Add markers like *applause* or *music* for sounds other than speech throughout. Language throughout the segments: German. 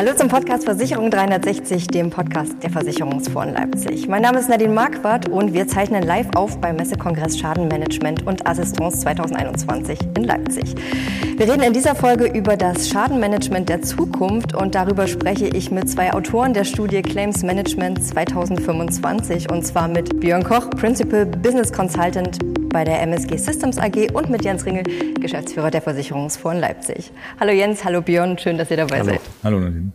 Hallo zum Podcast Versicherung 360, dem Podcast der Versicherungsfonds Leipzig. Mein Name ist Nadine Marquardt und wir zeichnen live auf beim Messekongress Schadenmanagement und Assistance 2021 in Leipzig. Wir reden in dieser Folge über das Schadenmanagement der Zukunft und darüber spreche ich mit zwei Autoren der Studie Claims Management 2025 und zwar mit Björn Koch, Principal Business Consultant bei der MSG Systems AG und mit Jens Ringel, Geschäftsführer der Versicherungsfonds Leipzig. Hallo Jens, hallo Björn, schön, dass ihr dabei hallo. seid. Hallo Nadine.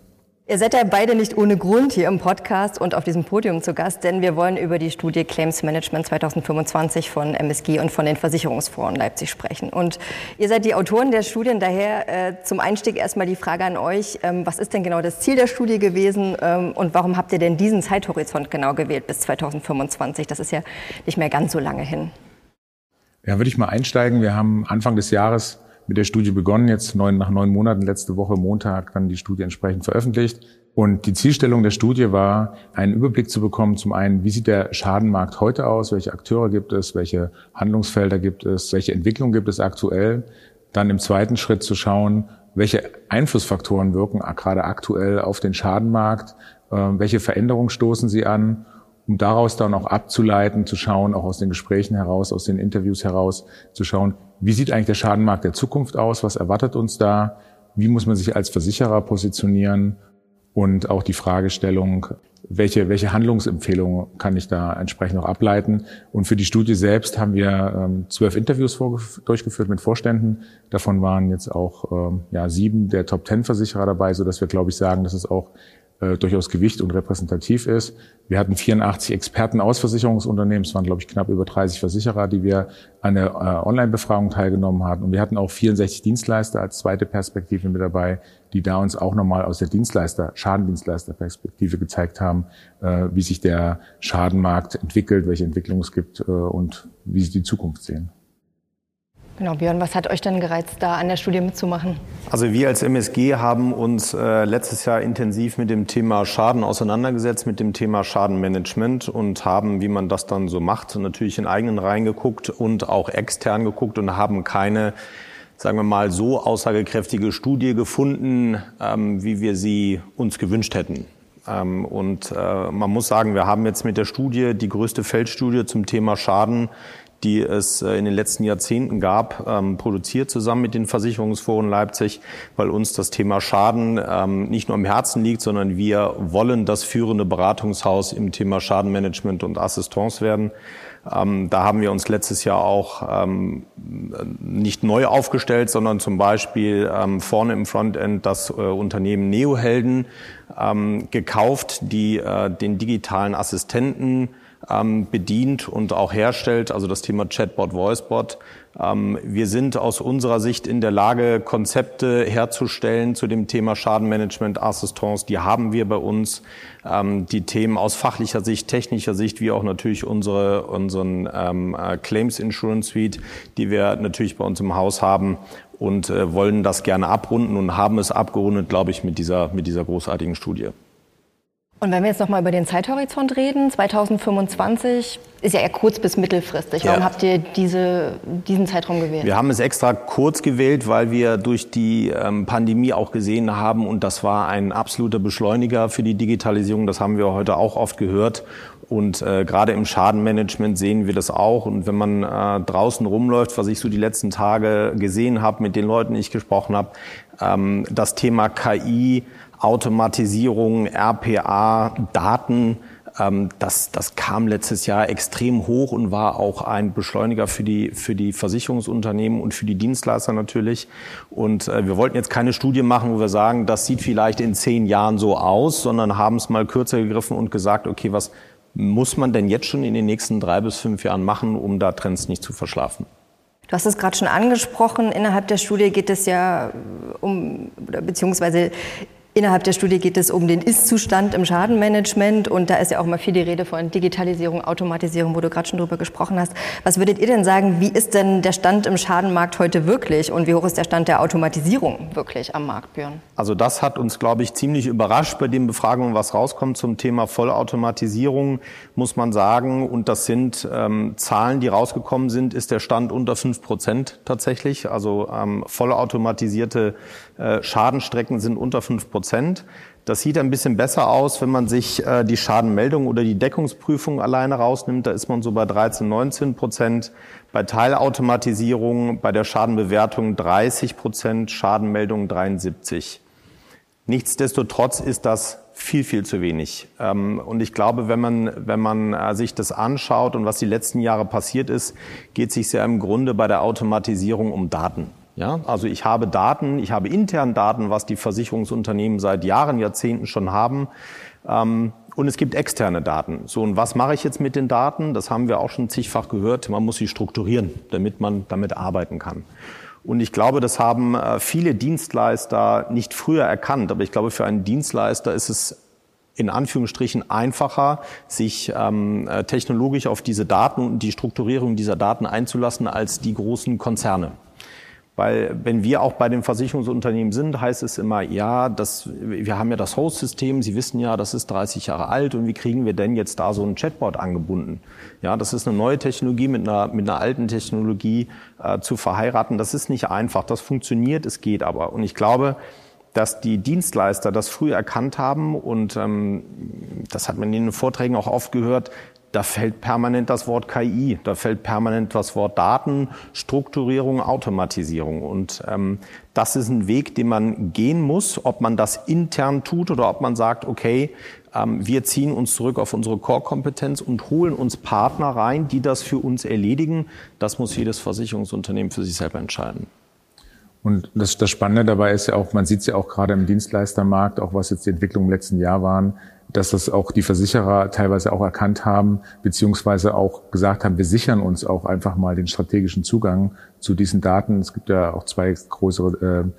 Ihr seid ja beide nicht ohne Grund hier im Podcast und auf diesem Podium zu Gast, denn wir wollen über die Studie Claims Management 2025 von MSG und von den Versicherungsfonds Leipzig sprechen. Und ihr seid die Autoren der Studien, daher äh, zum Einstieg erstmal die Frage an euch, ähm, was ist denn genau das Ziel der Studie gewesen ähm, und warum habt ihr denn diesen Zeithorizont genau gewählt bis 2025? Das ist ja nicht mehr ganz so lange hin. Ja, würde ich mal einsteigen. Wir haben Anfang des Jahres mit der Studie begonnen, jetzt neun, nach neun Monaten, letzte Woche Montag dann die Studie entsprechend veröffentlicht. Und die Zielstellung der Studie war, einen Überblick zu bekommen, zum einen, wie sieht der Schadenmarkt heute aus, welche Akteure gibt es, welche Handlungsfelder gibt es, welche Entwicklung gibt es aktuell. Dann im zweiten Schritt zu schauen, welche Einflussfaktoren wirken gerade aktuell auf den Schadenmarkt, äh, welche Veränderungen stoßen sie an um daraus dann auch abzuleiten, zu schauen, auch aus den Gesprächen heraus, aus den Interviews heraus, zu schauen, wie sieht eigentlich der Schadenmarkt der Zukunft aus, was erwartet uns da, wie muss man sich als Versicherer positionieren und auch die Fragestellung, welche, welche Handlungsempfehlungen kann ich da entsprechend noch ableiten. Und für die Studie selbst haben wir ähm, zwölf Interviews durchgeführt mit Vorständen. Davon waren jetzt auch ähm, ja, sieben der Top-Ten-Versicherer dabei, so dass wir, glaube ich, sagen, dass es auch äh, durchaus Gewicht und repräsentativ ist. Wir hatten 84 Experten aus Versicherungsunternehmen, es waren glaube ich knapp über 30 Versicherer, die wir an der äh, Online-Befragung teilgenommen hatten. Und wir hatten auch 64 Dienstleister als zweite Perspektive mit dabei, die da uns auch nochmal aus der Dienstleister, Schadendienstleister-Perspektive gezeigt haben, äh, wie sich der Schadenmarkt entwickelt, welche Entwicklung es gibt äh, und wie sie die Zukunft sehen. Genau, Björn, was hat euch denn gereizt, da an der Studie mitzumachen? Also wir als MSG haben uns äh, letztes Jahr intensiv mit dem Thema Schaden auseinandergesetzt, mit dem Thema Schadenmanagement und haben, wie man das dann so macht, natürlich in eigenen Reihen geguckt und auch extern geguckt und haben keine, sagen wir mal, so aussagekräftige Studie gefunden, ähm, wie wir sie uns gewünscht hätten. Ähm, und äh, man muss sagen, wir haben jetzt mit der Studie die größte Feldstudie zum Thema Schaden die es äh, in den letzten Jahrzehnten gab, ähm, produziert zusammen mit den Versicherungsforen Leipzig, weil uns das Thema Schaden ähm, nicht nur am Herzen liegt, sondern wir wollen das führende Beratungshaus im Thema Schadenmanagement und Assistance werden. Ähm, da haben wir uns letztes Jahr auch ähm, nicht neu aufgestellt, sondern zum Beispiel ähm, vorne im Frontend das äh, Unternehmen Neohelden ähm, gekauft, die äh, den digitalen Assistenten ähm, bedient und auch herstellt, also das Thema Chatbot, Voicebot. Ähm, wir sind aus unserer Sicht in der Lage, Konzepte herzustellen zu dem Thema Schadenmanagement, Assistance. Die haben wir bei uns. Ähm, die Themen aus fachlicher Sicht, technischer Sicht, wie auch natürlich unsere, unseren ähm, äh, Claims Insurance Suite, die wir natürlich bei uns im Haus haben und äh, wollen das gerne abrunden und haben es abgerundet, glaube ich, mit dieser, mit dieser großartigen Studie. Und wenn wir jetzt nochmal über den Zeithorizont reden, 2025 ist ja eher kurz bis mittelfristig. Warum ja. habt ihr diese, diesen Zeitraum gewählt? Wir haben es extra kurz gewählt, weil wir durch die ähm, Pandemie auch gesehen haben, und das war ein absoluter Beschleuniger für die Digitalisierung, das haben wir heute auch oft gehört. Und äh, gerade im Schadenmanagement sehen wir das auch. Und wenn man äh, draußen rumläuft, was ich so die letzten Tage gesehen habe, mit den Leuten, die ich gesprochen habe, ähm, das Thema KI, Automatisierung, RPA, Daten, ähm, das, das kam letztes Jahr extrem hoch und war auch ein Beschleuniger für die, für die Versicherungsunternehmen und für die Dienstleister natürlich. Und äh, wir wollten jetzt keine Studie machen, wo wir sagen, das sieht vielleicht in zehn Jahren so aus, sondern haben es mal kürzer gegriffen und gesagt, okay, was muss man denn jetzt schon in den nächsten drei bis fünf Jahren machen, um da Trends nicht zu verschlafen? Du hast es gerade schon angesprochen. Innerhalb der Studie geht es ja um, beziehungsweise Innerhalb der Studie geht es um den Ist-Zustand im Schadenmanagement und da ist ja auch mal viel die Rede von Digitalisierung, Automatisierung, wo du gerade schon drüber gesprochen hast. Was würdet ihr denn sagen, wie ist denn der Stand im Schadenmarkt heute wirklich und wie hoch ist der Stand der Automatisierung wirklich am Markt, Björn? Also das hat uns, glaube ich, ziemlich überrascht bei den Befragungen, was rauskommt zum Thema Vollautomatisierung, muss man sagen. Und das sind ähm, Zahlen, die rausgekommen sind, ist der Stand unter fünf Prozent tatsächlich. Also ähm, vollautomatisierte Schadenstrecken sind unter fünf Prozent. Das sieht ein bisschen besser aus, wenn man sich äh, die Schadenmeldung oder die Deckungsprüfung alleine rausnimmt. Da ist man so bei 13, 19 Prozent. Bei Teilautomatisierung, bei der Schadenbewertung 30 Prozent, Schadenmeldung 73. Nichtsdestotrotz ist das viel, viel zu wenig. Ähm, und ich glaube, wenn man, wenn man äh, sich das anschaut und was die letzten Jahre passiert ist, geht es sich sehr im Grunde bei der Automatisierung um Daten. Ja, also ich habe Daten, ich habe intern Daten, was die Versicherungsunternehmen seit Jahren, Jahrzehnten schon haben. Ähm, und es gibt externe Daten. So, und was mache ich jetzt mit den Daten? Das haben wir auch schon zigfach gehört. Man muss sie strukturieren, damit man damit arbeiten kann. Und ich glaube, das haben äh, viele Dienstleister nicht früher erkannt. Aber ich glaube, für einen Dienstleister ist es in Anführungsstrichen einfacher, sich ähm, äh, technologisch auf diese Daten und die Strukturierung dieser Daten einzulassen als die großen Konzerne. Weil wenn wir auch bei den Versicherungsunternehmen sind, heißt es immer, ja, das, wir haben ja das Host-System, Sie wissen ja, das ist 30 Jahre alt und wie kriegen wir denn jetzt da so ein Chatbot angebunden? Ja, das ist eine neue Technologie mit einer, mit einer alten Technologie äh, zu verheiraten. Das ist nicht einfach, das funktioniert, es geht aber. Und ich glaube, dass die Dienstleister das früh erkannt haben und ähm, das hat man in den Vorträgen auch oft gehört, da fällt permanent das Wort KI, da fällt permanent das Wort Daten, Strukturierung, Automatisierung. Und ähm, das ist ein Weg, den man gehen muss, ob man das intern tut oder ob man sagt, okay, ähm, wir ziehen uns zurück auf unsere Core-Kompetenz und holen uns Partner rein, die das für uns erledigen. Das muss jedes Versicherungsunternehmen für sich selber entscheiden. Und das, das Spannende dabei ist ja auch, man sieht es ja auch gerade im Dienstleistermarkt, auch was jetzt die Entwicklung im letzten Jahr waren, dass das auch die Versicherer teilweise auch erkannt haben, beziehungsweise auch gesagt haben, wir sichern uns auch einfach mal den strategischen Zugang zu diesen Daten. Es gibt ja auch zwei größere äh,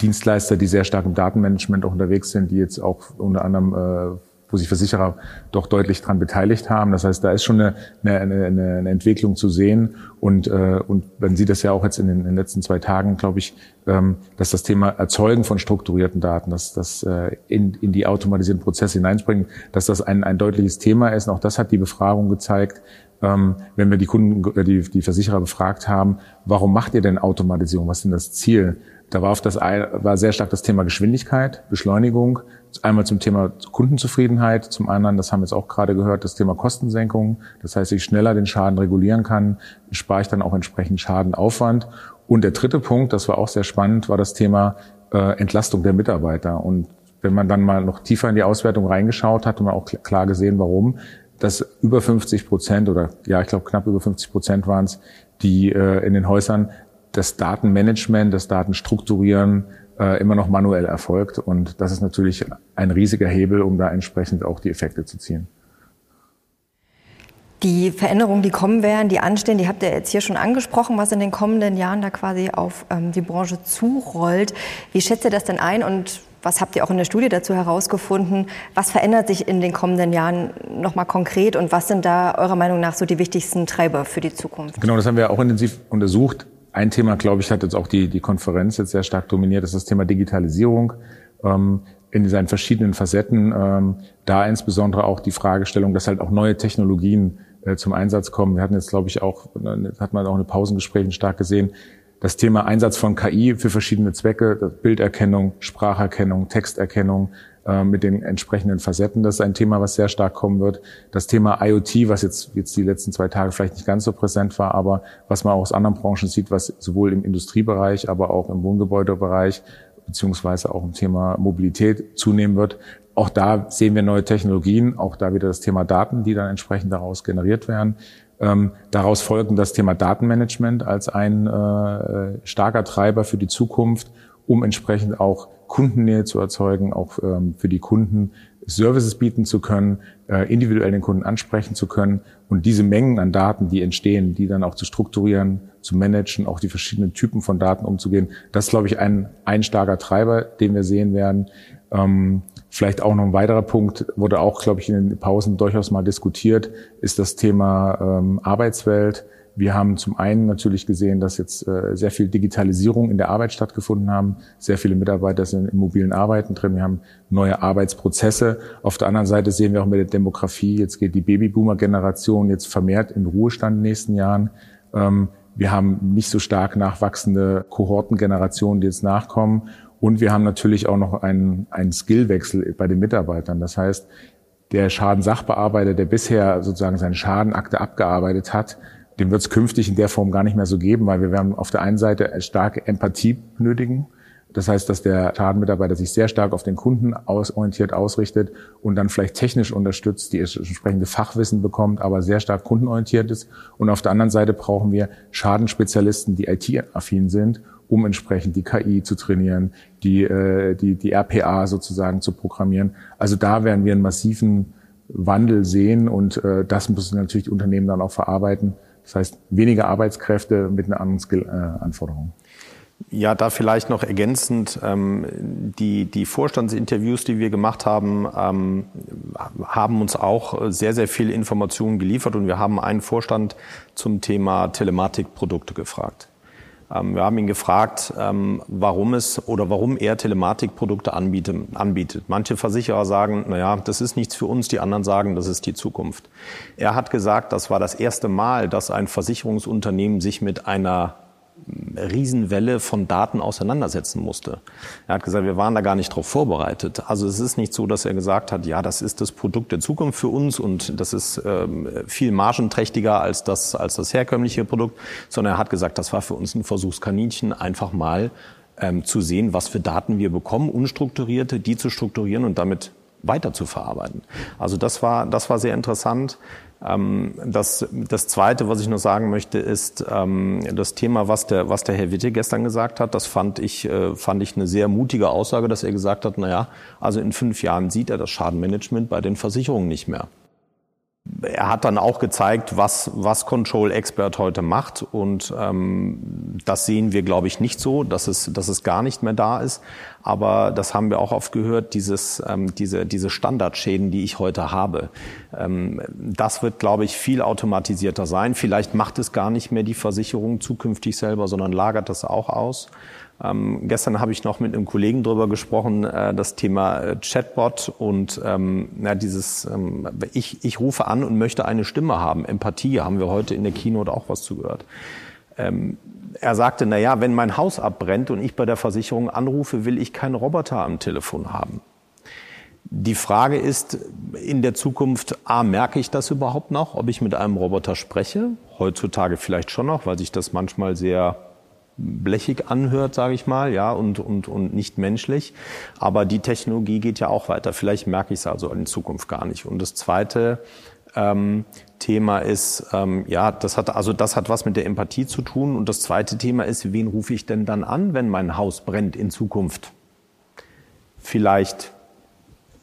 Dienstleister, die sehr stark im Datenmanagement auch unterwegs sind, die jetzt auch unter anderem äh, wo sich Versicherer doch deutlich dran beteiligt haben. Das heißt, da ist schon eine, eine, eine, eine Entwicklung zu sehen. Und, äh, und man sieht das ja auch jetzt in den, in den letzten zwei Tagen, glaube ich, ähm, dass das Thema Erzeugen von strukturierten Daten, dass das äh, in, in die automatisierten Prozesse hineinspringen, dass das ein, ein deutliches Thema ist. Und auch das hat die Befragung gezeigt, ähm, wenn wir die Kunden, die, die Versicherer befragt haben, warum macht ihr denn Automatisierung? Was ist denn das Ziel? Da war auf das war sehr stark das Thema Geschwindigkeit, Beschleunigung, einmal zum Thema Kundenzufriedenheit, zum anderen, das haben wir jetzt auch gerade gehört, das Thema Kostensenkung. Das heißt, ich schneller den Schaden regulieren kann, spare ich dann auch entsprechend Schadenaufwand. Und der dritte Punkt, das war auch sehr spannend, war das Thema äh, Entlastung der Mitarbeiter. Und wenn man dann mal noch tiefer in die Auswertung reingeschaut hat, hat man auch klar gesehen, warum, dass über 50 Prozent oder ja, ich glaube knapp über 50 Prozent waren es, die äh, in den Häusern das Datenmanagement, das Datenstrukturieren äh, immer noch manuell erfolgt. Und das ist natürlich ein riesiger Hebel, um da entsprechend auch die Effekte zu ziehen. Die Veränderungen, die kommen werden, die anstehen, die habt ihr jetzt hier schon angesprochen, was in den kommenden Jahren da quasi auf ähm, die Branche zurollt. Wie schätzt ihr das denn ein und was habt ihr auch in der Studie dazu herausgefunden? Was verändert sich in den kommenden Jahren nochmal konkret und was sind da eurer Meinung nach so die wichtigsten Treiber für die Zukunft? Genau, das haben wir auch intensiv untersucht. Ein Thema, glaube ich, hat jetzt auch die, die Konferenz jetzt sehr stark dominiert, ist das Thema Digitalisierung ähm, in seinen verschiedenen Facetten. Ähm, da insbesondere auch die Fragestellung, dass halt auch neue Technologien äh, zum Einsatz kommen. Wir hatten jetzt, glaube ich, auch, hat man auch eine Pausengesprächen stark gesehen, das Thema Einsatz von KI für verschiedene Zwecke, Bilderkennung, Spracherkennung, Texterkennung, mit den entsprechenden Facetten. Das ist ein Thema, was sehr stark kommen wird. Das Thema IoT, was jetzt, jetzt die letzten zwei Tage vielleicht nicht ganz so präsent war, aber was man auch aus anderen Branchen sieht, was sowohl im Industriebereich, aber auch im Wohngebäudebereich beziehungsweise auch im Thema Mobilität zunehmen wird. Auch da sehen wir neue Technologien, auch da wieder das Thema Daten, die dann entsprechend daraus generiert werden. Ähm, daraus folgen das Thema Datenmanagement als ein äh, starker Treiber für die Zukunft, um entsprechend auch Kundennähe zu erzeugen, auch ähm, für die Kunden Services bieten zu können, äh, individuell den Kunden ansprechen zu können und diese Mengen an Daten, die entstehen, die dann auch zu strukturieren, zu managen, auch die verschiedenen Typen von Daten umzugehen. Das ist, glaube ich, ein, ein starker Treiber, den wir sehen werden. Ähm, vielleicht auch noch ein weiterer Punkt, wurde auch, glaube ich, in den Pausen durchaus mal diskutiert, ist das Thema ähm, Arbeitswelt. Wir haben zum einen natürlich gesehen, dass jetzt äh, sehr viel Digitalisierung in der Arbeit stattgefunden haben. Sehr viele Mitarbeiter sind im mobilen Arbeiten drin. Wir haben neue Arbeitsprozesse. Auf der anderen Seite sehen wir auch mit der Demografie, jetzt geht die Babyboomer-Generation jetzt vermehrt in Ruhestand in den nächsten Jahren. Ähm, wir haben nicht so stark nachwachsende Kohortengenerationen, die jetzt nachkommen. Und wir haben natürlich auch noch einen, einen Skillwechsel bei den Mitarbeitern. Das heißt, der Schadensachbearbeiter, der bisher sozusagen seine Schadenakte abgearbeitet hat, dem wird es künftig in der Form gar nicht mehr so geben, weil wir werden auf der einen Seite starke Empathie benötigen. Das heißt, dass der Schadenmitarbeiter sich sehr stark auf den Kunden ausorientiert ausrichtet und dann vielleicht technisch unterstützt, die entsprechende Fachwissen bekommt, aber sehr stark kundenorientiert ist. Und auf der anderen Seite brauchen wir Schadenspezialisten, die IT-affin sind, um entsprechend die KI zu trainieren, die, äh, die, die RPA sozusagen zu programmieren. Also da werden wir einen massiven Wandel sehen und äh, das müssen natürlich Unternehmen dann auch verarbeiten. Das heißt, weniger Arbeitskräfte mit einer anderen Skill-Anforderung. Ja, da vielleicht noch ergänzend, ähm, die, die Vorstandsinterviews, die wir gemacht haben, ähm, haben uns auch sehr, sehr viele Informationen geliefert und wir haben einen Vorstand zum Thema Telematikprodukte gefragt. Ähm, wir haben ihn gefragt, ähm, warum es oder warum er Telematikprodukte anbietet. Manche Versicherer sagen, naja, das ist nichts für uns, die anderen sagen, das ist die Zukunft. Er hat gesagt, das war das erste Mal, dass ein Versicherungsunternehmen sich mit einer Riesenwelle von Daten auseinandersetzen musste. Er hat gesagt, wir waren da gar nicht darauf vorbereitet. Also es ist nicht so, dass er gesagt hat, ja, das ist das Produkt der Zukunft für uns und das ist ähm, viel margenträchtiger als das, als das herkömmliche Produkt, sondern er hat gesagt, das war für uns ein Versuchskaninchen, einfach mal ähm, zu sehen, was für Daten wir bekommen, unstrukturierte, die zu strukturieren und damit weiter zu verarbeiten. Also das war, das war sehr interessant. Ähm, das, das Zweite, was ich noch sagen möchte, ist ähm, das Thema, was der, was der Herr Witte gestern gesagt hat. Das fand ich, äh, fand ich eine sehr mutige Aussage, dass er gesagt hat, na ja, also in fünf Jahren sieht er das Schadenmanagement bei den Versicherungen nicht mehr er hat dann auch gezeigt, was, was Control Expert heute macht. Und ähm, das sehen wir, glaube ich, nicht so, dass es, dass es gar nicht mehr da ist. Aber das haben wir auch oft gehört, dieses, ähm, diese, diese Standardschäden, die ich heute habe. Ähm, das wird, glaube ich, viel automatisierter sein. Vielleicht macht es gar nicht mehr die Versicherung zukünftig selber, sondern lagert das auch aus. Ähm, gestern habe ich noch mit einem Kollegen drüber gesprochen, äh, das Thema äh, Chatbot und ähm, ja, dieses, ähm, ich, ich rufe an und möchte eine Stimme haben. Empathie haben wir heute in der Keynote auch was zugehört. Ähm, er sagte, na ja, wenn mein Haus abbrennt und ich bei der Versicherung anrufe, will ich keinen Roboter am Telefon haben. Die Frage ist in der Zukunft, a, merke ich das überhaupt noch, ob ich mit einem Roboter spreche? Heutzutage vielleicht schon noch, weil sich das manchmal sehr blechig anhört, sage ich mal, ja, und, und, und nicht menschlich. Aber die Technologie geht ja auch weiter. Vielleicht merke ich es also in Zukunft gar nicht. Und das zweite ähm, Thema ist, ähm, ja, das hat also das hat was mit der Empathie zu tun. Und das zweite Thema ist, wen rufe ich denn dann an, wenn mein Haus brennt in Zukunft? Vielleicht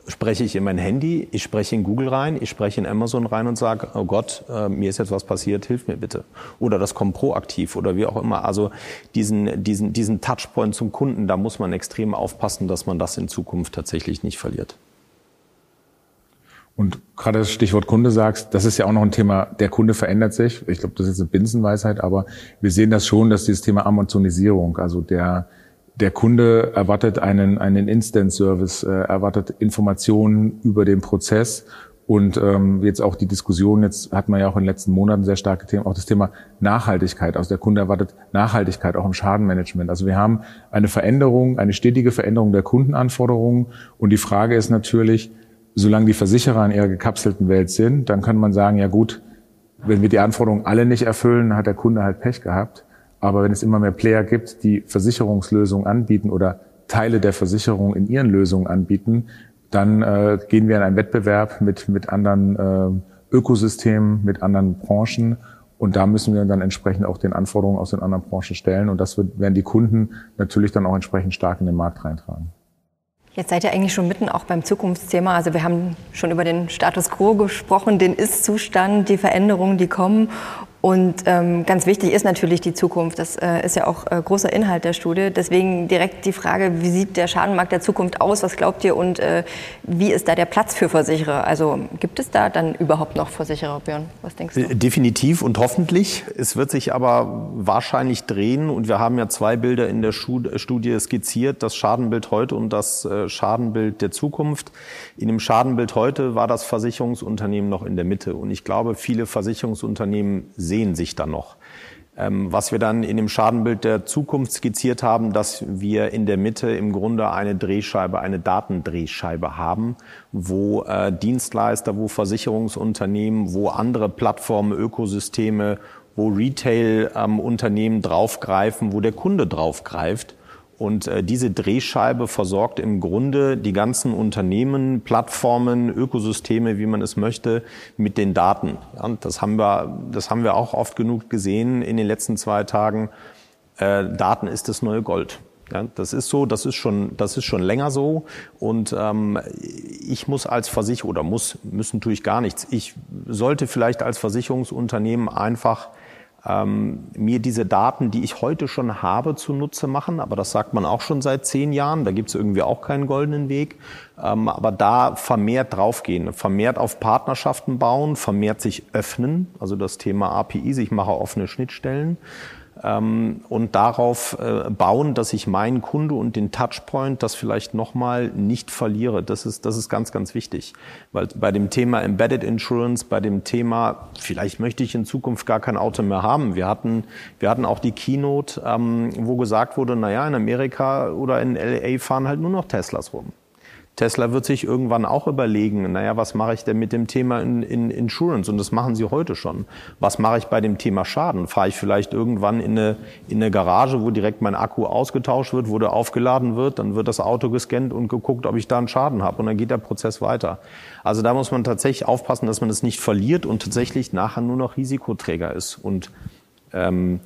spreche ich in mein Handy, ich spreche in Google rein, ich spreche in Amazon rein und sage, oh Gott, äh, mir ist jetzt was passiert, hilf mir bitte. Oder das kommt proaktiv oder wie auch immer. Also diesen, diesen, diesen Touchpoint zum Kunden, da muss man extrem aufpassen, dass man das in Zukunft tatsächlich nicht verliert. Und gerade das Stichwort Kunde sagst, das ist ja auch noch ein Thema, der Kunde verändert sich. Ich glaube, das ist eine Binsenweisheit, aber wir sehen das schon, dass dieses Thema Amazonisierung, also der, der Kunde erwartet einen, einen Instant-Service, äh, erwartet Informationen über den Prozess und ähm, jetzt auch die Diskussion, jetzt hat man ja auch in den letzten Monaten sehr starke Themen, auch das Thema Nachhaltigkeit. Also der Kunde erwartet Nachhaltigkeit auch im Schadenmanagement. Also wir haben eine Veränderung, eine stetige Veränderung der Kundenanforderungen. Und die Frage ist natürlich, solange die Versicherer in ihrer gekapselten Welt sind, dann kann man sagen, ja gut, wenn wir die Anforderungen alle nicht erfüllen, hat der Kunde halt Pech gehabt. Aber wenn es immer mehr Player gibt, die Versicherungslösungen anbieten oder Teile der Versicherung in ihren Lösungen anbieten, dann äh, gehen wir in einen Wettbewerb mit, mit anderen äh, Ökosystemen, mit anderen Branchen. Und da müssen wir dann entsprechend auch den Anforderungen aus den anderen Branchen stellen. Und das wird, werden die Kunden natürlich dann auch entsprechend stark in den Markt reintragen. Jetzt seid ihr eigentlich schon mitten auch beim Zukunftsthema. Also wir haben schon über den Status quo gesprochen, den Ist-Zustand, die Veränderungen, die kommen. Und ähm, ganz wichtig ist natürlich die Zukunft. Das äh, ist ja auch äh, großer Inhalt der Studie. Deswegen direkt die Frage, wie sieht der Schadenmarkt der Zukunft aus? Was glaubt ihr? Und äh, wie ist da der Platz für Versicherer? Also gibt es da dann überhaupt noch Versicherer, Björn? Was denkst du? Äh, definitiv und hoffentlich. Es wird sich aber wahrscheinlich drehen. Und wir haben ja zwei Bilder in der Studie skizziert. Das Schadenbild heute und das äh, Schadenbild der Zukunft. In dem Schadenbild heute war das Versicherungsunternehmen noch in der Mitte. Und ich glaube, viele Versicherungsunternehmen sehen sich da noch. Ähm, was wir dann in dem Schadenbild der Zukunft skizziert haben, dass wir in der Mitte im Grunde eine Drehscheibe, eine Datendrehscheibe haben, wo äh, Dienstleister, wo Versicherungsunternehmen, wo andere Plattformen, Ökosysteme, wo Retail-Unternehmen ähm, draufgreifen, wo der Kunde draufgreift und äh, diese Drehscheibe versorgt im Grunde die ganzen Unternehmen, Plattformen, Ökosysteme, wie man es möchte, mit den Daten. Ja, das haben wir, das haben wir auch oft genug gesehen in den letzten zwei Tagen. Äh, Daten ist das neue Gold. Ja, das ist so, das ist schon, das ist schon länger so. Und ähm, ich muss als Versicherer oder muss, müssen tue ich gar nichts. Ich sollte vielleicht als Versicherungsunternehmen einfach ähm, mir diese Daten, die ich heute schon habe, zunutze machen. Aber das sagt man auch schon seit zehn Jahren. Da gibt es irgendwie auch keinen goldenen Weg. Ähm, aber da vermehrt draufgehen, vermehrt auf Partnerschaften bauen, vermehrt sich öffnen. Also das Thema APIs, ich mache offene Schnittstellen und darauf äh, bauen, dass ich meinen Kunde und den Touchpoint das vielleicht nochmal nicht verliere. Das ist, das ist ganz, ganz wichtig. Weil bei dem Thema Embedded Insurance, bei dem Thema, vielleicht möchte ich in Zukunft gar kein Auto mehr haben. Wir hatten, wir hatten auch die Keynote, ähm, wo gesagt wurde, naja, in Amerika oder in LA fahren halt nur noch Teslas rum. Tesla wird sich irgendwann auch überlegen, naja, was mache ich denn mit dem Thema in, in Insurance? Und das machen sie heute schon. Was mache ich bei dem Thema Schaden? Fahre ich vielleicht irgendwann in eine, in eine Garage, wo direkt mein Akku ausgetauscht wird, wo der aufgeladen wird, dann wird das Auto gescannt und geguckt, ob ich da einen Schaden habe. Und dann geht der Prozess weiter. Also da muss man tatsächlich aufpassen, dass man das nicht verliert und tatsächlich nachher nur noch Risikoträger ist. Und ähm,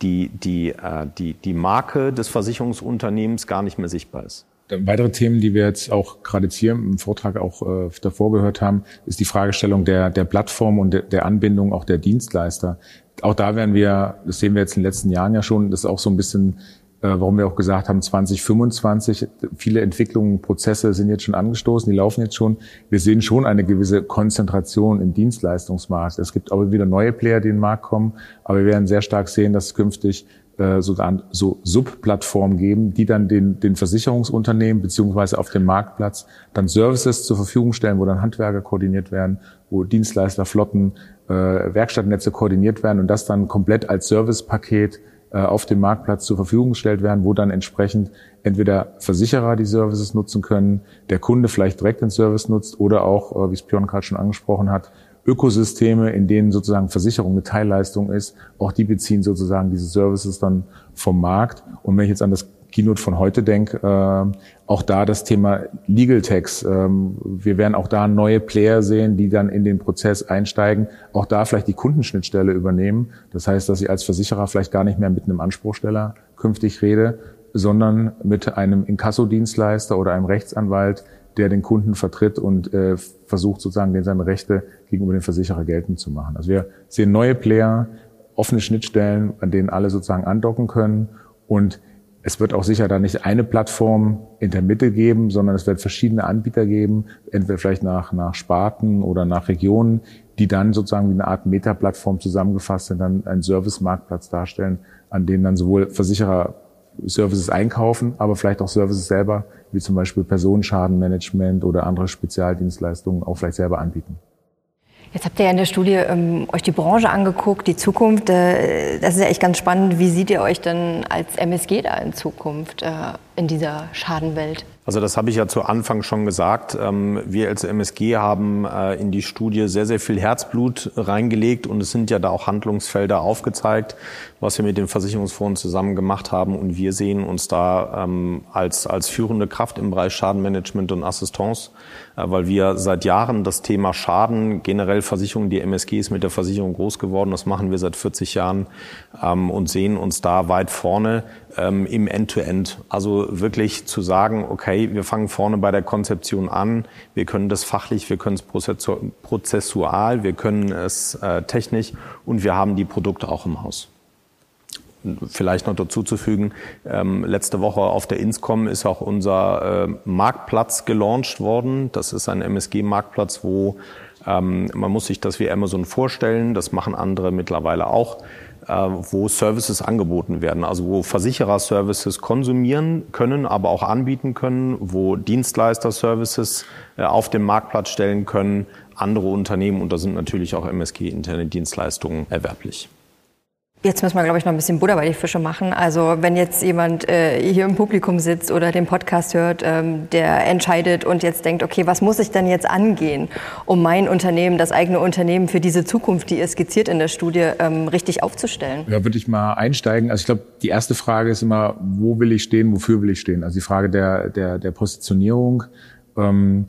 die, die, äh, die, die Marke des Versicherungsunternehmens gar nicht mehr sichtbar ist. Weitere Themen, die wir jetzt auch gerade jetzt hier im Vortrag auch äh, davor gehört haben, ist die Fragestellung der, der Plattform und der, der Anbindung auch der Dienstleister. Auch da werden wir, das sehen wir jetzt in den letzten Jahren ja schon, das ist auch so ein bisschen, äh, warum wir auch gesagt haben, 2025, viele Entwicklungen, Prozesse sind jetzt schon angestoßen, die laufen jetzt schon. Wir sehen schon eine gewisse Konzentration im Dienstleistungsmarkt. Es gibt auch wieder neue Player, die in den Markt kommen, aber wir werden sehr stark sehen, dass künftig äh, sogar so Subplattformen geben, die dann den, den Versicherungsunternehmen beziehungsweise auf dem Marktplatz dann Services zur Verfügung stellen, wo dann Handwerker koordiniert werden, wo Dienstleister, Flotten, äh, Werkstattnetze koordiniert werden und das dann komplett als Servicepaket äh, auf dem Marktplatz zur Verfügung gestellt werden, wo dann entsprechend entweder Versicherer die Services nutzen können, der Kunde vielleicht direkt den Service nutzt oder auch, äh, wie es Björn gerade schon angesprochen hat, Ökosysteme, in denen sozusagen Versicherung eine Teilleistung ist, auch die beziehen sozusagen diese Services dann vom Markt. Und wenn ich jetzt an das Keynote von heute denke, äh, auch da das Thema Legal Tax. Ähm, wir werden auch da neue Player sehen, die dann in den Prozess einsteigen, auch da vielleicht die Kundenschnittstelle übernehmen. Das heißt, dass ich als Versicherer vielleicht gar nicht mehr mit einem Anspruchsteller künftig rede, sondern mit einem Inkassodienstleister oder einem Rechtsanwalt, der den Kunden vertritt und äh, versucht sozusagen den seine Rechte gegenüber dem Versicherer geltend zu machen. Also wir sehen neue Player, offene Schnittstellen, an denen alle sozusagen andocken können und es wird auch sicher da nicht eine Plattform in der Mitte geben, sondern es wird verschiedene Anbieter geben, entweder vielleicht nach, nach Sparten oder nach Regionen, die dann sozusagen wie eine Art Meta-Plattform zusammengefasst sind, dann einen Service-Marktplatz darstellen, an denen dann sowohl Versicherer Services einkaufen, aber vielleicht auch Services selber, wie zum Beispiel Personenschadenmanagement oder andere Spezialdienstleistungen auch vielleicht selber anbieten. Jetzt habt ihr ja in der Studie ähm, euch die Branche angeguckt, die Zukunft. Äh, das ist ja echt ganz spannend. Wie seht ihr euch denn als MSG da in Zukunft äh, in dieser Schadenwelt? Also das habe ich ja zu Anfang schon gesagt. Ähm, wir als MSG haben äh, in die Studie sehr, sehr viel Herzblut reingelegt und es sind ja da auch Handlungsfelder aufgezeigt, was wir mit den Versicherungsfonds zusammen gemacht haben. Und wir sehen uns da ähm, als, als führende Kraft im Bereich Schadenmanagement und Assistance, äh, weil wir seit Jahren das Thema Schaden, generell Versicherung, die MSG ist mit der Versicherung groß geworden, das machen wir seit 40 Jahren ähm, und sehen uns da weit vorne im End-to-End. -End. Also wirklich zu sagen, okay, wir fangen vorne bei der Konzeption an, wir können das fachlich, wir können es prozessual, wir können es äh, technisch und wir haben die Produkte auch im Haus. Vielleicht noch dazu zu fügen, ähm, letzte Woche auf der Inscom ist auch unser äh, Marktplatz gelauncht worden. Das ist ein MSG-Marktplatz, wo ähm, man muss sich das wie Amazon vorstellen, das machen andere mittlerweile auch wo Services angeboten werden, also wo Versicherer Services konsumieren können, aber auch anbieten können, wo Dienstleister Services äh, auf den Marktplatz stellen können, andere Unternehmen und da sind natürlich auch MSG interne Dienstleistungen erwerblich. Jetzt müssen wir, glaube ich, noch ein bisschen Butter bei die Fische machen. Also wenn jetzt jemand äh, hier im Publikum sitzt oder den Podcast hört, ähm, der entscheidet und jetzt denkt, okay, was muss ich denn jetzt angehen, um mein Unternehmen, das eigene Unternehmen für diese Zukunft, die ihr skizziert in der Studie, ähm, richtig aufzustellen? Ja, würde ich mal einsteigen. Also ich glaube, die erste Frage ist immer, wo will ich stehen, wofür will ich stehen? Also die Frage der, der, der Positionierung. Ähm,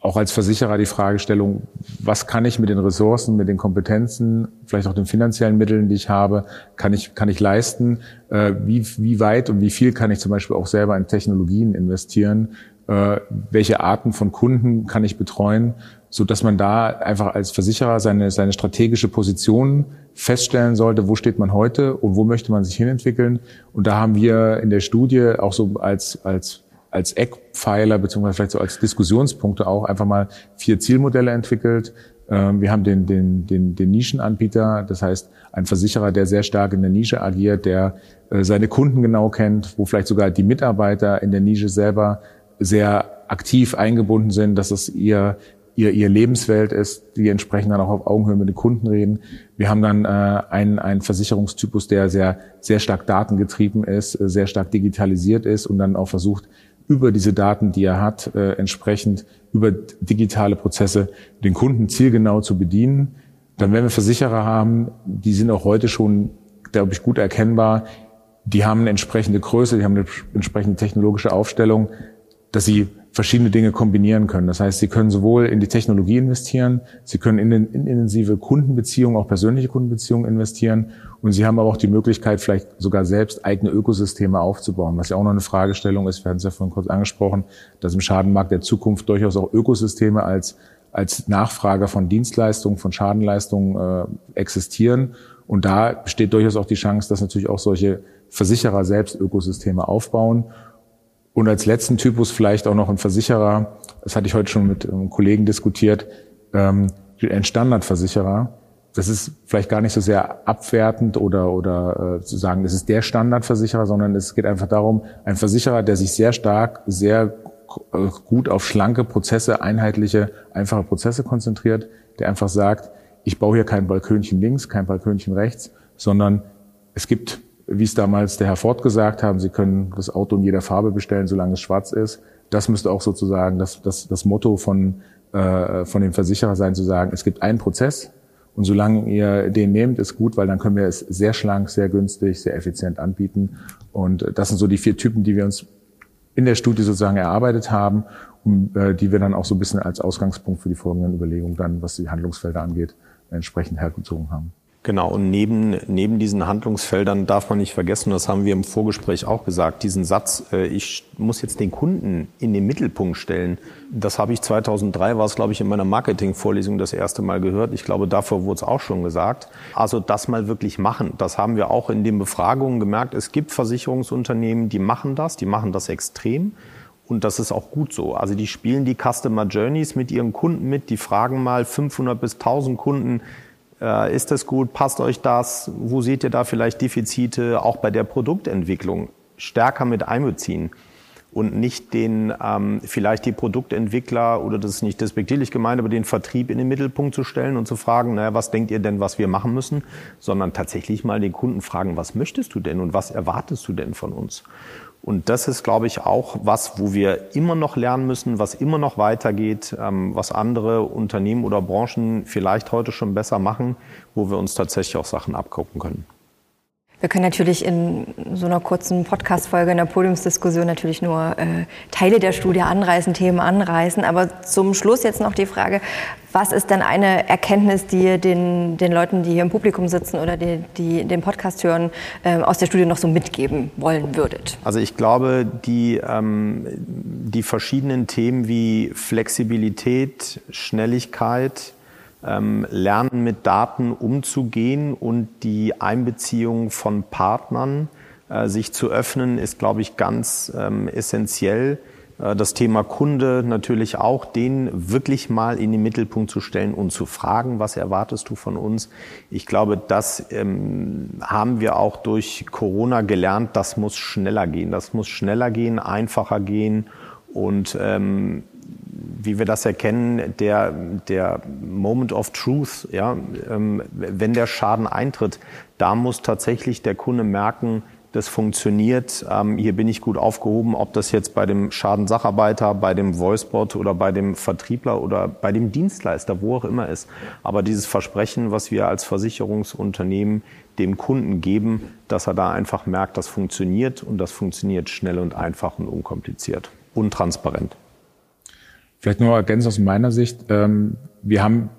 auch als Versicherer die Fragestellung, was kann ich mit den Ressourcen, mit den Kompetenzen, vielleicht auch den finanziellen Mitteln, die ich habe, kann ich, kann ich leisten? Äh, wie, wie weit und wie viel kann ich zum Beispiel auch selber in Technologien investieren? Äh, welche Arten von Kunden kann ich betreuen? So dass man da einfach als Versicherer seine, seine strategische Position feststellen sollte, wo steht man heute und wo möchte man sich hinentwickeln. Und da haben wir in der Studie auch so als, als als Eckpfeiler beziehungsweise vielleicht so als Diskussionspunkte auch einfach mal vier Zielmodelle entwickelt. Ähm, wir haben den, den, den, den Nischenanbieter, das heißt ein Versicherer, der sehr stark in der Nische agiert, der äh, seine Kunden genau kennt, wo vielleicht sogar die Mitarbeiter in der Nische selber sehr aktiv eingebunden sind, dass es ihr ihr, ihr Lebenswelt ist, die entsprechend dann auch auf Augenhöhe mit den Kunden reden. Wir haben dann äh, einen, einen Versicherungstypus, der sehr, sehr stark datengetrieben ist, sehr stark digitalisiert ist und dann auch versucht, über diese Daten, die er hat, äh, entsprechend über digitale Prozesse den Kunden zielgenau zu bedienen. Dann werden wir Versicherer haben, die sind auch heute schon, glaube ich, gut erkennbar. Die haben eine entsprechende Größe, die haben eine entsprechende technologische Aufstellung, dass sie verschiedene Dinge kombinieren können. Das heißt, Sie können sowohl in die Technologie investieren, Sie können in, in intensive Kundenbeziehungen, auch persönliche Kundenbeziehungen investieren und Sie haben aber auch die Möglichkeit, vielleicht sogar selbst eigene Ökosysteme aufzubauen, was ja auch noch eine Fragestellung ist. Wir hatten es ja vorhin kurz angesprochen, dass im Schadenmarkt der Zukunft durchaus auch Ökosysteme als, als Nachfrager von Dienstleistungen, von Schadenleistungen äh, existieren. Und da besteht durchaus auch die Chance, dass natürlich auch solche Versicherer selbst Ökosysteme aufbauen. Und als letzten Typus vielleicht auch noch ein Versicherer, das hatte ich heute schon mit einem Kollegen diskutiert, ähm, ein Standardversicherer. Das ist vielleicht gar nicht so sehr abwertend oder, oder äh, zu sagen, es ist der Standardversicherer, sondern es geht einfach darum, ein Versicherer, der sich sehr stark, sehr äh, gut auf schlanke Prozesse, einheitliche, einfache Prozesse konzentriert, der einfach sagt, ich baue hier kein Balkönchen links, kein Balkönchen rechts, sondern es gibt wie es damals der Herr Ford gesagt haben, Sie können das Auto in jeder Farbe bestellen, solange es schwarz ist. Das müsste auch sozusagen das, das, das Motto von, äh, von dem Versicherer sein, zu sagen, es gibt einen Prozess und solange ihr den nehmt, ist gut, weil dann können wir es sehr schlank, sehr günstig, sehr effizient anbieten. Und das sind so die vier Typen, die wir uns in der Studie sozusagen erarbeitet haben, um, äh, die wir dann auch so ein bisschen als Ausgangspunkt für die folgenden Überlegungen dann, was die Handlungsfelder angeht, entsprechend hergezogen haben. Genau, und neben, neben diesen Handlungsfeldern darf man nicht vergessen, das haben wir im Vorgespräch auch gesagt, diesen Satz, äh, ich muss jetzt den Kunden in den Mittelpunkt stellen, das habe ich 2003, war es glaube ich in meiner Marketing-Vorlesung das erste Mal gehört. Ich glaube, davor wurde es auch schon gesagt. Also das mal wirklich machen, das haben wir auch in den Befragungen gemerkt. Es gibt Versicherungsunternehmen, die machen das, die machen das extrem. Und das ist auch gut so. Also die spielen die Customer Journeys mit ihren Kunden mit, die fragen mal 500 bis 1000 Kunden, ist das gut? Passt euch das? Wo seht ihr da vielleicht Defizite auch bei der Produktentwicklung stärker mit einbeziehen? und nicht den ähm, vielleicht die Produktentwickler oder das ist nicht despektierlich gemeint, aber den Vertrieb in den Mittelpunkt zu stellen und zu fragen, naja, was denkt ihr denn, was wir machen müssen, sondern tatsächlich mal den Kunden fragen, was möchtest du denn und was erwartest du denn von uns? Und das ist, glaube ich, auch was, wo wir immer noch lernen müssen, was immer noch weitergeht, ähm, was andere Unternehmen oder Branchen vielleicht heute schon besser machen, wo wir uns tatsächlich auch Sachen abgucken können. Wir können natürlich in so einer kurzen Podcast-Folge, in der Podiumsdiskussion natürlich nur äh, Teile der Studie anreißen, Themen anreißen. Aber zum Schluss jetzt noch die Frage, was ist denn eine Erkenntnis, die ihr den, den Leuten, die hier im Publikum sitzen oder die, die den Podcast hören, äh, aus der Studie noch so mitgeben wollen würdet? Also ich glaube, die, ähm, die verschiedenen Themen wie Flexibilität, Schnelligkeit, lernen mit Daten umzugehen und die Einbeziehung von Partnern äh, sich zu öffnen, ist, glaube ich, ganz ähm, essentiell. Äh, das Thema Kunde natürlich auch, den wirklich mal in den Mittelpunkt zu stellen und zu fragen, was erwartest du von uns? Ich glaube, das ähm, haben wir auch durch Corona gelernt, das muss schneller gehen. Das muss schneller gehen, einfacher gehen und ähm, wie wir das erkennen, der, der Moment of Truth, ja, ähm, wenn der Schaden eintritt, da muss tatsächlich der Kunde merken, das funktioniert, ähm, hier bin ich gut aufgehoben, ob das jetzt bei dem Schadensacharbeiter, bei dem Voicebot oder bei dem Vertriebler oder bei dem Dienstleister, wo auch immer ist. Aber dieses Versprechen, was wir als Versicherungsunternehmen dem Kunden geben, dass er da einfach merkt, das funktioniert und das funktioniert schnell und einfach und unkompliziert und transparent. Vielleicht nur ergänzend aus meiner Sicht. Ähm, wir haben,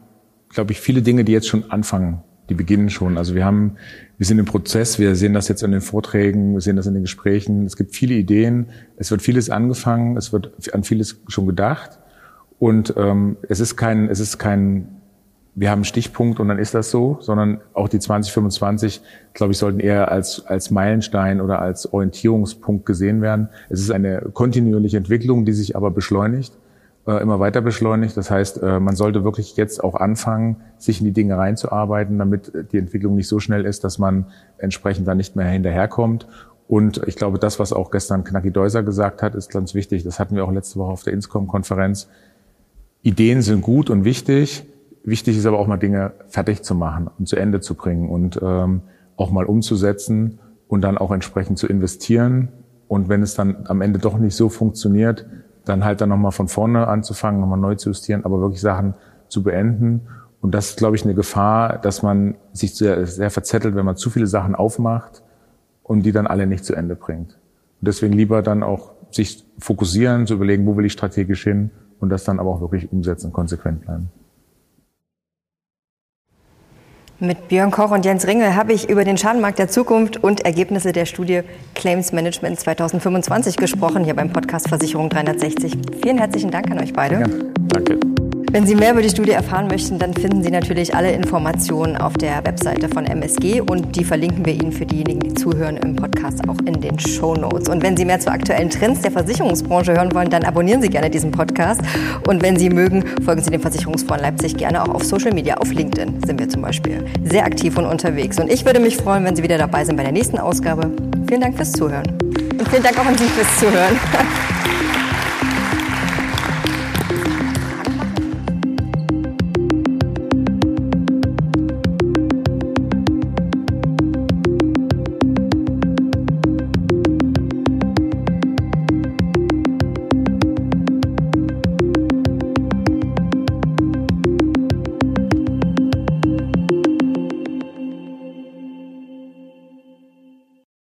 glaube ich, viele Dinge, die jetzt schon anfangen die beginnen schon. Also wir haben, wir sind im Prozess, wir sehen das jetzt in den Vorträgen, wir sehen das in den Gesprächen. Es gibt viele Ideen, es wird vieles angefangen, es wird an vieles schon gedacht. Und ähm, es ist kein, es ist kein, wir haben einen Stichpunkt und dann ist das so, sondern auch die 2025, glaube ich, sollten eher als, als Meilenstein oder als Orientierungspunkt gesehen werden. Es ist eine kontinuierliche Entwicklung, die sich aber beschleunigt äh, immer weiter beschleunigt. Das heißt, äh, man sollte wirklich jetzt auch anfangen, sich in die Dinge reinzuarbeiten, damit die Entwicklung nicht so schnell ist, dass man entsprechend dann nicht mehr hinterherkommt. Und ich glaube, das, was auch gestern Knacki Deuser gesagt hat, ist ganz wichtig. Das hatten wir auch letzte Woche auf der Inscom-Konferenz. Ideen sind gut und wichtig. Wichtig ist aber auch mal Dinge fertig zu machen und zu Ende zu bringen und ähm, auch mal umzusetzen und dann auch entsprechend zu investieren. Und wenn es dann am Ende doch nicht so funktioniert, dann halt dann nochmal von vorne anzufangen, nochmal neu zu justieren, aber wirklich Sachen zu beenden. Und das ist, glaube ich, eine Gefahr, dass man sich sehr, sehr verzettelt, wenn man zu viele Sachen aufmacht und die dann alle nicht zu Ende bringt. Und deswegen lieber dann auch sich fokussieren, zu überlegen, wo will ich strategisch hin und das dann aber auch wirklich umsetzen konsequent bleiben. Mit Björn Koch und Jens Ringel habe ich über den Schadenmarkt der Zukunft und Ergebnisse der Studie Claims Management 2025 gesprochen, hier beim Podcast Versicherung 360. Vielen herzlichen Dank an euch beide. Ja, danke. Wenn Sie mehr über die Studie erfahren möchten, dann finden Sie natürlich alle Informationen auf der Webseite von MSG und die verlinken wir Ihnen für diejenigen, die zuhören im Podcast auch in den Show Notes. Und wenn Sie mehr zu aktuellen Trends der Versicherungsbranche hören wollen, dann abonnieren Sie gerne diesen Podcast. Und wenn Sie mögen, folgen Sie dem Versicherungsfonds Leipzig gerne auch auf Social Media. Auf LinkedIn sind wir zum Beispiel sehr aktiv und unterwegs. Und ich würde mich freuen, wenn Sie wieder dabei sind bei der nächsten Ausgabe. Vielen Dank fürs Zuhören. Und vielen Dank auch an Sie fürs Zuhören. *laughs*